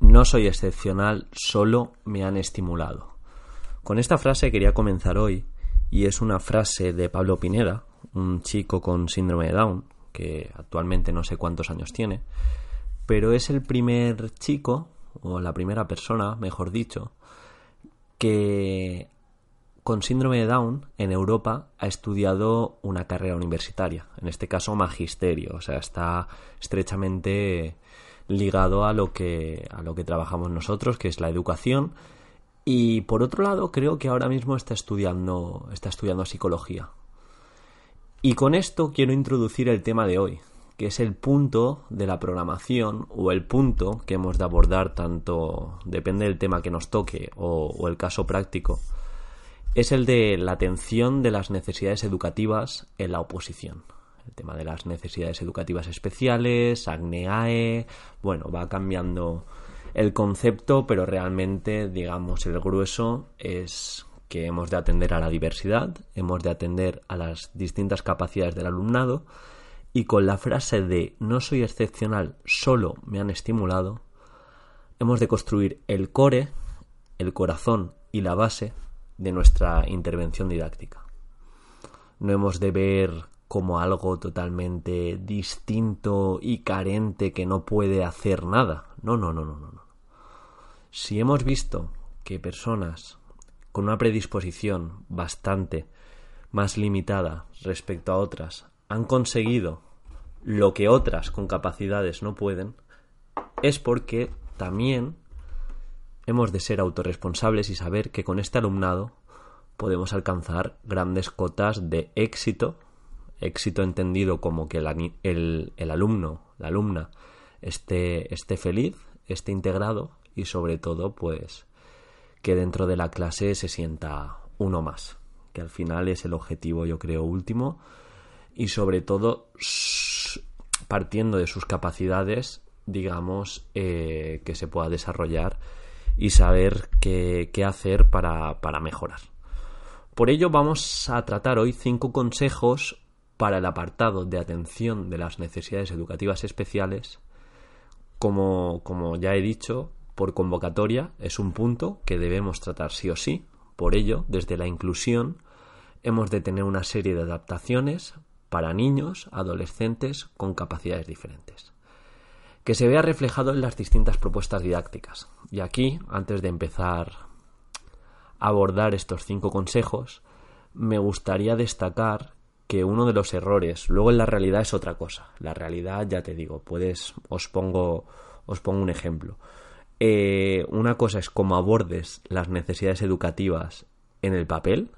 no soy excepcional, solo me han estimulado. Con esta frase quería comenzar hoy y es una frase de Pablo Pineda, un chico con síndrome de Down, que actualmente no sé cuántos años tiene, pero es el primer chico, o la primera persona, mejor dicho, que con síndrome de Down en Europa ha estudiado una carrera universitaria, en este caso magisterio, o sea, está estrechamente ligado a lo que a lo que trabajamos nosotros, que es la educación, y por otro lado, creo que ahora mismo está estudiando está estudiando psicología. Y con esto quiero introducir el tema de hoy, que es el punto de la programación o el punto que hemos de abordar tanto, depende del tema que nos toque o, o el caso práctico, es el de la atención de las necesidades educativas en la oposición. El tema de las necesidades educativas especiales, ACNEAE, bueno, va cambiando el concepto, pero realmente, digamos, el grueso es que hemos de atender a la diversidad, hemos de atender a las distintas capacidades del alumnado y con la frase de no soy excepcional, solo me han estimulado, hemos de construir el core, el corazón y la base de nuestra intervención didáctica. No hemos de ver como algo totalmente distinto y carente que no puede hacer nada. No, no, no, no, no. Si hemos visto que personas con una predisposición bastante más limitada respecto a otras han conseguido lo que otras con capacidades no pueden, es porque también hemos de ser autorresponsables y saber que con este alumnado podemos alcanzar grandes cotas de éxito, éxito entendido como que el, el, alumno, la alumna, esté, esté feliz, esté integrado y sobre todo pues que dentro de la clase se sienta uno más, que al final es el objetivo yo creo último y sobre todo partiendo de sus capacidades digamos eh, que se pueda desarrollar y saber qué, hacer para, para mejorar. Por ello vamos a tratar hoy cinco consejos para el apartado de atención de las necesidades educativas especiales. Como, como, ya he dicho, por convocatoria es un punto que debemos tratar sí o sí. Por ello, desde la inclusión hemos de tener una serie de adaptaciones para niños, adolescentes con capacidades diferentes que se vea reflejado en las distintas propuestas didácticas. Y aquí, antes de empezar a abordar estos cinco consejos, me gustaría destacar que uno de los errores, luego en la realidad es otra cosa. La realidad, ya te digo, puedes, os pongo, os pongo un ejemplo. Eh, una cosa es cómo abordes las necesidades educativas en el papel,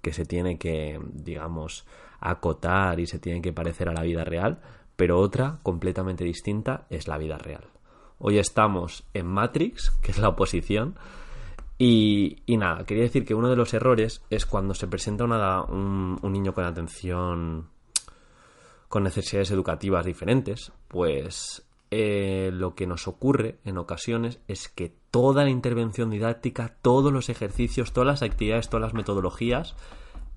que se tiene que, digamos, acotar y se tiene que parecer a la vida real, pero otra completamente distinta es la vida real. Hoy estamos en Matrix, que es la oposición, y, nada, quería decir que uno de los errores es cuando se presenta un, niño con atención, con necesidades educativas diferentes, pues eh, lo que nos ocurre en ocasiones es que toda la intervención didáctica, todos los ejercicios, todas las actividades, todas las metodologías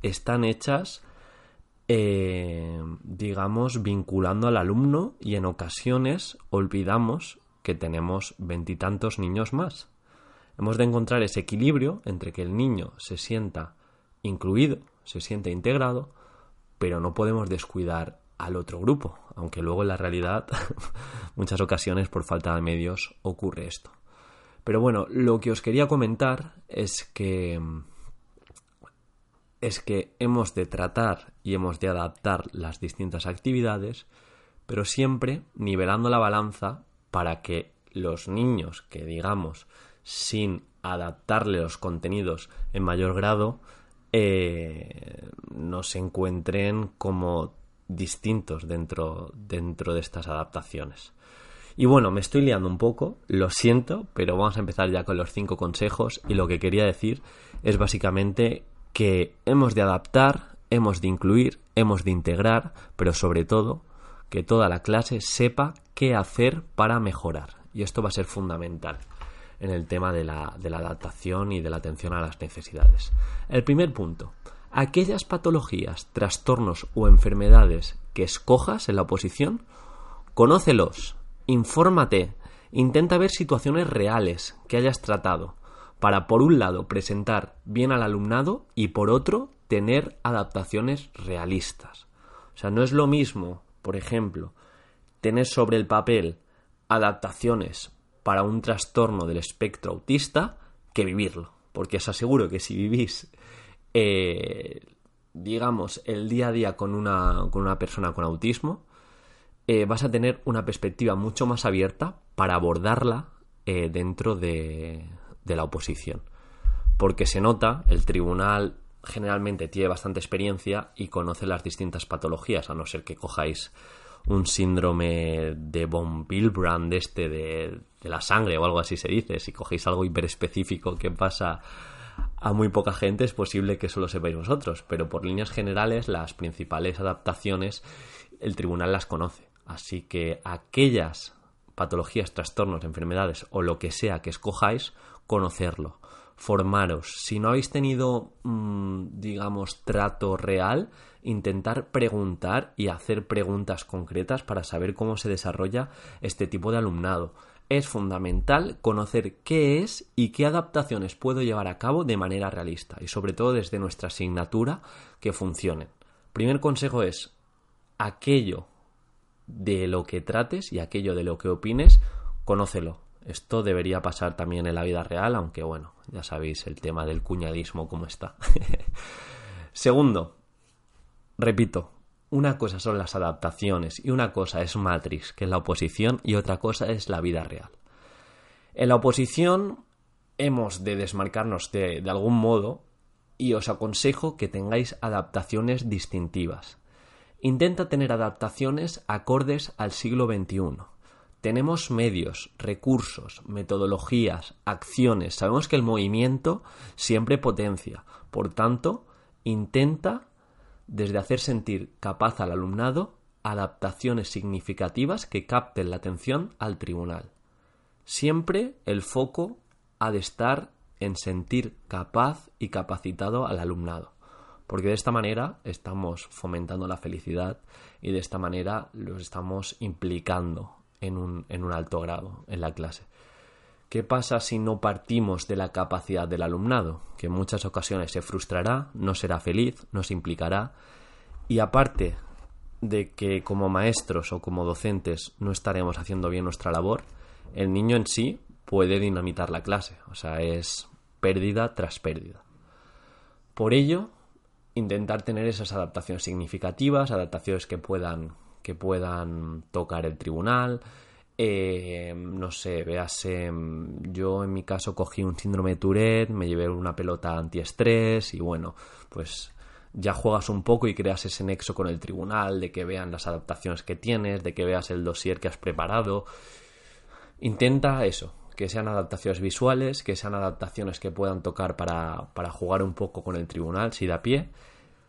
están hechas eh, digamos, vinculando al alumno y en ocasiones olvidamos que tenemos veintitantos niños más. Hemos de encontrar ese equilibrio entre que el niño se sienta incluido, se sienta integrado, pero no podemos descuidar al otro grupo, aunque luego en la realidad muchas ocasiones por falta de medios ocurre esto. Pero bueno, lo que os quería comentar es que es que hemos de tratar y hemos de adaptar las distintas actividades, pero siempre nivelando la balanza para que los niños que digamos sin adaptarle los contenidos en mayor grado eh, no se encuentren como distintos dentro, dentro de estas adaptaciones. Y bueno, me estoy liando un poco, lo siento, pero vamos a empezar ya con los cinco consejos y lo que quería decir es básicamente que hemos de adaptar, hemos de incluir, hemos de integrar, pero sobre todo que toda la clase sepa qué hacer para mejorar. Y esto va a ser fundamental en el tema de la, de la adaptación y de la atención a las necesidades. El primer punto, aquellas patologías, trastornos o enfermedades que escojas en la oposición, conócelos, infórmate Intenta ver situaciones reales que hayas tratado para, por un lado, presentar bien al alumnado y, por otro, tener adaptaciones realistas. O sea, no es lo mismo, por ejemplo, tener sobre el papel adaptaciones para un trastorno del espectro autista que vivirlo. Porque os aseguro que si vivís, eh, digamos, el día a día con una, con una persona con autismo, eh, vas a tener una perspectiva mucho más abierta para abordarla eh, dentro de, de la oposición. Porque se nota, el tribunal generalmente tiene bastante experiencia y conoce las distintas patologías, a no ser que cojáis un síndrome de von Willebrand este de, de, la sangre o algo así se dice. Si cogéis algo hiperespecífico que pasa a muy poca gente es posible que solo sepáis vosotros, pero por líneas generales las principales adaptaciones el tribunal las conoce. Así que aquellas patologías, trastornos, enfermedades o lo que sea que escojáis, conocerlo, formaros. Si no habéis tenido, mm, digamos, trato real, intentar preguntar y hacer preguntas concretas para saber cómo se desarrolla este tipo de alumnado. Es fundamental conocer qué es y qué adaptaciones puedo llevar a cabo de manera realista y sobre todo desde nuestra asignatura que funcionen. Primer consejo es aquello de lo que trates y aquello de lo que opines, conócelo. Esto debería pasar también en la vida real, aunque bueno, ya sabéis el tema del cuñadismo cómo está. Segundo, repito, una cosa son las adaptaciones y una cosa es Matrix, que es la oposición, y otra cosa es la vida real. En la oposición hemos de desmarcarnos de, de algún modo y os aconsejo que tengáis adaptaciones distintivas. Intenta tener adaptaciones acordes al siglo XXI. Tenemos medios, recursos, metodologías, acciones. Sabemos que el movimiento siempre potencia. Por tanto, intenta, desde hacer sentir capaz al alumnado, adaptaciones significativas que capten la atención al tribunal. Siempre el foco ha de estar en sentir capaz y capacitado al alumnado porque de esta manera estamos fomentando la felicidad y de esta manera los estamos implicando en un, alto grado en la clase. ¿Qué pasa si no partimos de la capacidad del alumnado? Que en muchas ocasiones se frustrará, no será feliz, no se implicará y aparte de que como maestros o como docentes no estaremos haciendo bien nuestra labor, el niño en sí puede dinamitar la clase, o sea, es pérdida tras pérdida. Por ello, intentar tener esas adaptaciones significativas, adaptaciones que puedan, que puedan tocar el tribunal. Eh, no sé, véase, yo en mi caso cogí un síndrome de Tourette, me llevé una pelota antiestrés y bueno, pues ya juegas un poco y creas ese nexo con el tribunal, de que vean las adaptaciones que tienes, de que veas el dossier que has preparado. Intenta eso, que sean adaptaciones visuales, que sean adaptaciones que puedan tocar para, para jugar un poco con el tribunal, si da pie,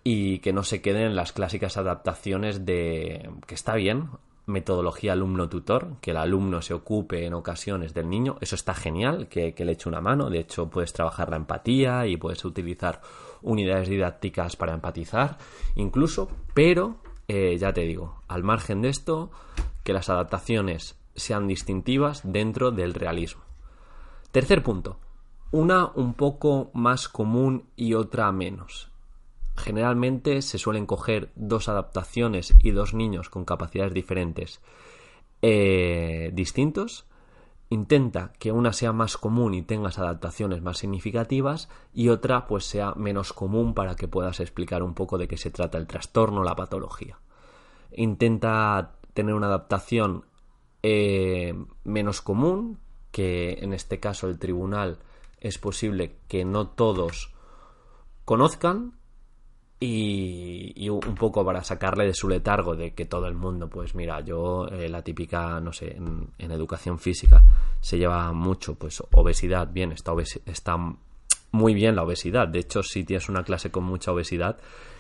y que no se queden las clásicas adaptaciones de que está bien, metodología alumno-tutor, que el alumno se ocupe en ocasiones del niño, eso está genial, que, le eche una mano, de hecho puedes trabajar la empatía y puedes utilizar unidades didácticas para empatizar, incluso, pero eh, ya te digo, al margen de esto, que las adaptaciones sean distintivas dentro del realismo. Tercer punto, una un poco más común y otra menos. Generalmente se suelen coger dos adaptaciones y dos niños con capacidades diferentes eh, distintos. Intenta que una sea más común y tengas adaptaciones más significativas y otra pues sea menos común para que puedas explicar un poco de qué se trata el trastorno la patología. Intenta tener una adaptación eh, menos común, que en este caso el tribunal es posible que no todos conozcan y, un poco para sacarle de su letargo de que todo el mundo, pues mira, yo eh, la típica, no sé, en, educación física se lleva mucho, pues obesidad, bien, está, está muy bien la obesidad. De hecho, si tienes una clase con mucha obesidad,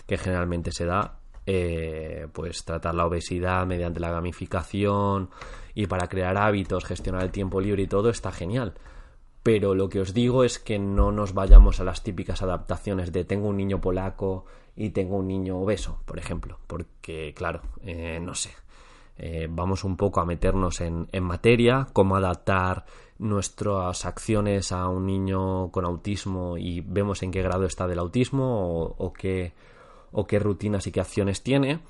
que generalmente se da, eh, pues tratar la obesidad mediante la gamificación y para crear hábitos, gestionar el tiempo libre y todo está genial. Pero lo que os digo es que no nos vayamos a las típicas adaptaciones de tengo un niño polaco y tengo un niño obeso, por ejemplo, porque claro, eh, no sé, Eh, vamos un poco a meternos en, materia, cómo adaptar nuestras acciones a un niño con autismo y vemos en qué grado está del autismo o, qué, o qué rutinas y qué acciones tiene.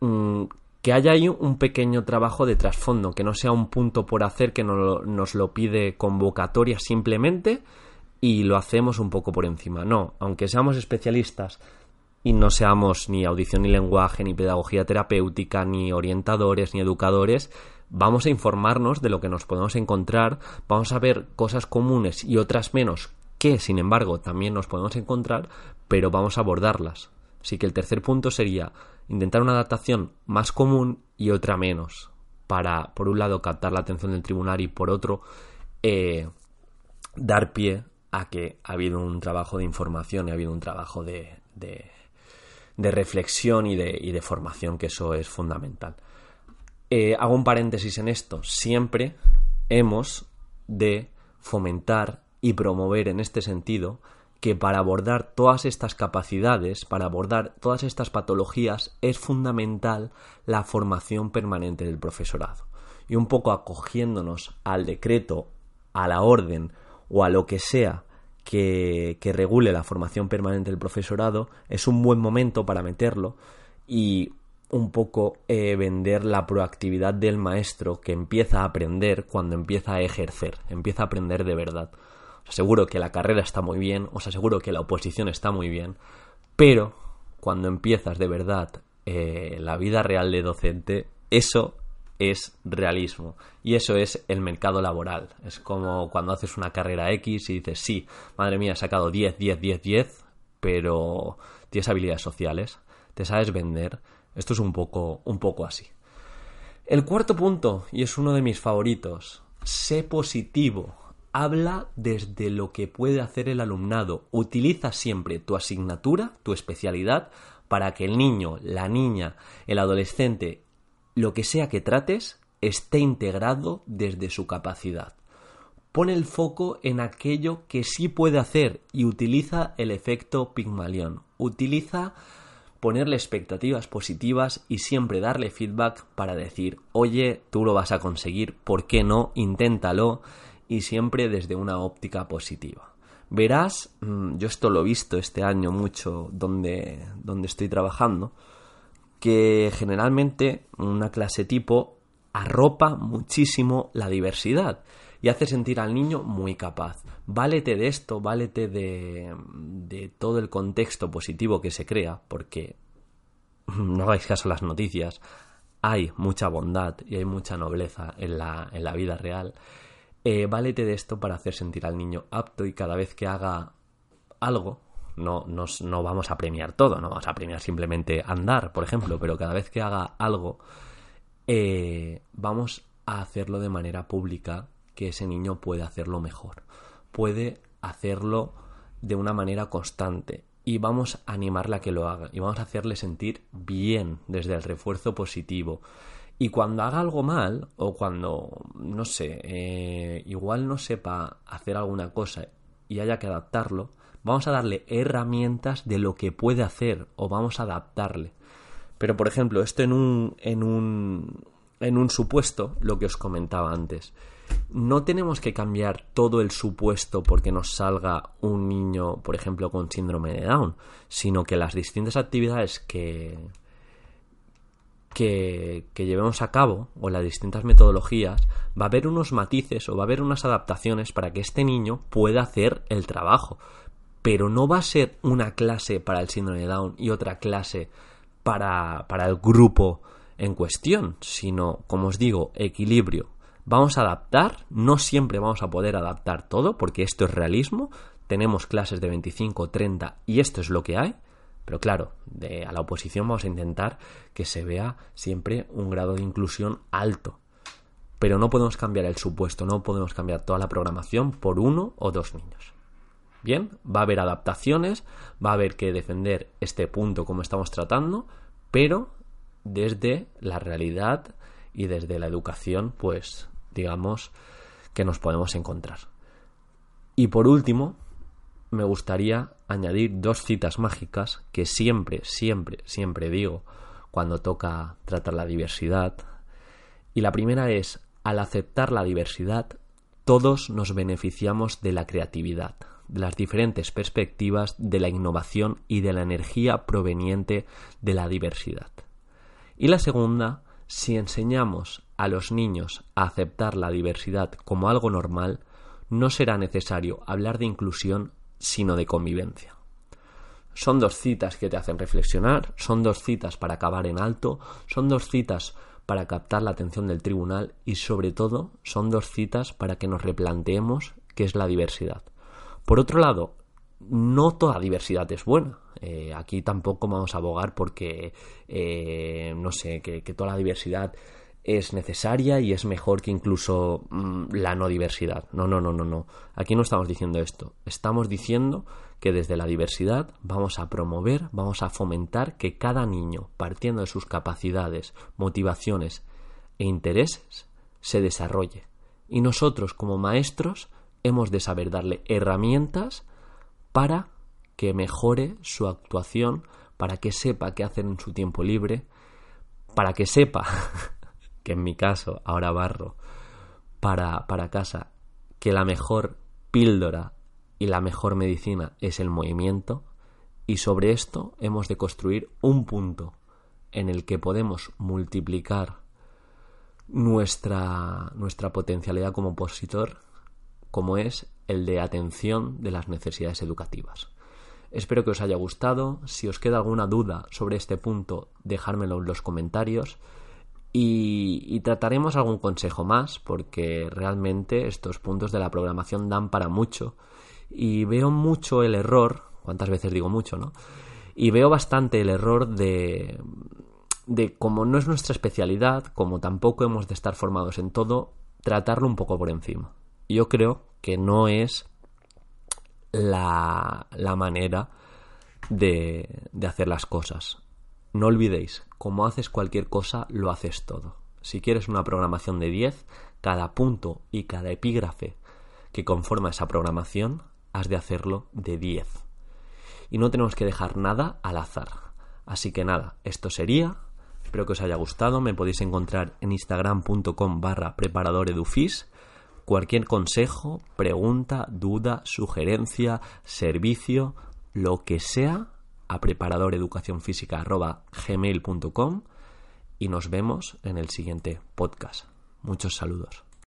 Mm, que haya ahí un pequeño trabajo de trasfondo, que no sea un punto por hacer que nos lo pide convocatoria simplemente y lo hacemos un poco por encima. No, aunque seamos especialistas y no seamos ni audición ni lenguaje, ni pedagogía terapéutica, ni orientadores, ni educadores, vamos a informarnos de lo que nos podemos encontrar, vamos a ver cosas comunes y otras menos que, sin embargo, también nos podemos encontrar, pero vamos a abordarlas. Así que el tercer punto sería intentar una adaptación más común y otra menos, para, por un lado, captar la atención del tribunal y, por otro, eh, dar pie a que ha habido un trabajo de información y ha habido un trabajo de de reflexión y de, y de, formación, que eso es fundamental. Eh, hago un paréntesis en esto. Siempre hemos de fomentar y promover en este sentido que para abordar todas estas capacidades, para abordar todas estas patologías, es fundamental la formación permanente del profesorado. Y un poco acogiéndonos al decreto, a la orden o a lo que sea que, regule la formación permanente del profesorado, es un buen momento para meterlo y un poco eh, vender la proactividad del maestro que empieza a aprender cuando empieza a ejercer, empieza a aprender de verdad. Os aseguro que la carrera está muy bien, os aseguro que la oposición está muy bien, pero cuando empiezas de verdad eh, la vida real de docente, eso es realismo. Y eso es el mercado laboral. Es como cuando haces una carrera X y dices, sí, madre mía, he sacado 10, 10, 10, 10, pero tienes habilidades sociales, te sabes vender. Esto es un poco, un poco así. El cuarto punto, y es uno de mis favoritos, sé positivo. Habla desde lo que puede hacer el alumnado. Utiliza siempre tu asignatura, tu especialidad, para que el niño, la niña, el adolescente lo que sea que trates esté integrado desde su capacidad. Pone el foco en aquello que sí puede hacer y utiliza el efecto Pigmalión. Utiliza ponerle expectativas positivas y siempre darle feedback para decir, oye, tú lo vas a conseguir, ¿por qué no? Inténtalo y siempre desde una óptica positiva. Verás, mm, yo esto lo he visto este año mucho donde, donde estoy trabajando, que generalmente una clase tipo arropa muchísimo la diversidad y hace sentir al niño muy capaz. Válete de esto, válete de, de todo el contexto positivo que se crea, porque no hagáis caso a las noticias, hay mucha bondad y hay mucha nobleza en la, en la vida real. Eh, válete de esto para hacer sentir al niño apto y cada vez que haga algo, no, no vamos a premiar todo, no vamos a premiar simplemente andar, por ejemplo, pero cada vez que haga algo, eh, vamos a hacerlo de manera pública, que ese niño puede hacerlo mejor, puede hacerlo de una manera constante y vamos a animarle a que lo haga y vamos a hacerle sentir bien desde el refuerzo positivo. Y cuando haga algo mal o cuando, no sé, eh, igual no sepa hacer alguna cosa y haya que adaptarlo, vamos a darle herramientas de lo que puede hacer o vamos a adaptarle. Pero, por ejemplo, esto en un, en un, en un supuesto, lo que os comentaba antes. No tenemos que cambiar todo el supuesto porque nos salga un niño, por ejemplo, con síndrome de Down, sino que las distintas actividades que, que, que, llevemos a cabo o las distintas metodologías, va a haber unos matices o va a haber unas adaptaciones para que este niño pueda hacer el trabajo pero no va a ser una clase para el síndrome de Down y otra clase para, para el grupo en cuestión, sino, como os digo, equilibrio. Vamos a adaptar, no siempre vamos a poder adaptar todo, porque esto es realismo, tenemos clases de 25, 30 y esto es lo que hay, pero claro, de, a la oposición vamos a intentar que se vea siempre un grado de inclusión alto. Pero no podemos cambiar el supuesto, no podemos cambiar toda la programación por uno o dos niños. Bien, va a haber adaptaciones, va a haber que defender este punto como estamos tratando, pero desde la realidad y desde la educación, pues digamos que nos podemos encontrar. Y por último, me gustaría añadir dos citas mágicas que siempre, siempre, siempre digo cuando toca tratar la diversidad Y la primera es, al aceptar la diversidad, todos nos beneficiamos de la creatividad, las diferentes perspectivas, de la innovación y de la energía proveniente de la diversidad. Y la segunda, si enseñamos a los niños a aceptar la diversidad como algo normal, no será necesario hablar de inclusión, sino de convivencia. Son dos citas que te hacen reflexionar, son dos citas para acabar en alto, son dos citas para captar la atención del tribunal y sobre todo son dos citas para que nos replanteemos qué es la diversidad. Por otro lado, no toda diversidad es buena. Eh, aquí tampoco vamos a abogar porque, eh, no sé, que, toda la diversidad es necesaria y es mejor que incluso mm, la no diversidad. No, no, no, no, no. Aquí no estamos diciendo esto. Estamos diciendo que desde la diversidad vamos a promover, vamos a fomentar que cada niño, partiendo de sus capacidades, motivaciones e intereses, se desarrolle. Y nosotros, como maestros, hemos de saber darle herramientas para que mejore su actuación, para que sepa qué hacer en su tiempo libre, para que sepa, que en mi caso ahora barro, para, para casa, que la mejor píldora y la mejor medicina es el movimiento, y sobre esto hemos de construir un punto en el que podemos multiplicar nuestra, nuestra potencialidad como opositor, como es el de atención de las necesidades educativas. Espero que os haya gustado. Si os queda alguna duda sobre este punto, dejármelo en los comentarios. Y, trataremos algún consejo más, porque realmente estos puntos de la programación dan para mucho y veo mucho el error, cuántas veces digo mucho, ¿no? Y veo bastante el error de, de como no es nuestra especialidad, como tampoco hemos de estar formados en todo, tratarlo un poco por encima. Yo creo que no es la, la manera de, de hacer las cosas. No olvidéis, como haces cualquier cosa, lo haces todo. Si quieres una programación de 10, cada punto y cada epígrafe que conforma esa programación has de hacerlo de 10. Y no tenemos que dejar nada al azar. Así que nada, esto sería. Espero que os haya gustado. Me podéis encontrar en instagram.com barra preparadoredufis. Cualquier consejo, pregunta, duda, sugerencia, servicio, lo que sea, a preparadoreducacionfísica.gmail.com y nos vemos en el siguiente podcast. Muchos saludos.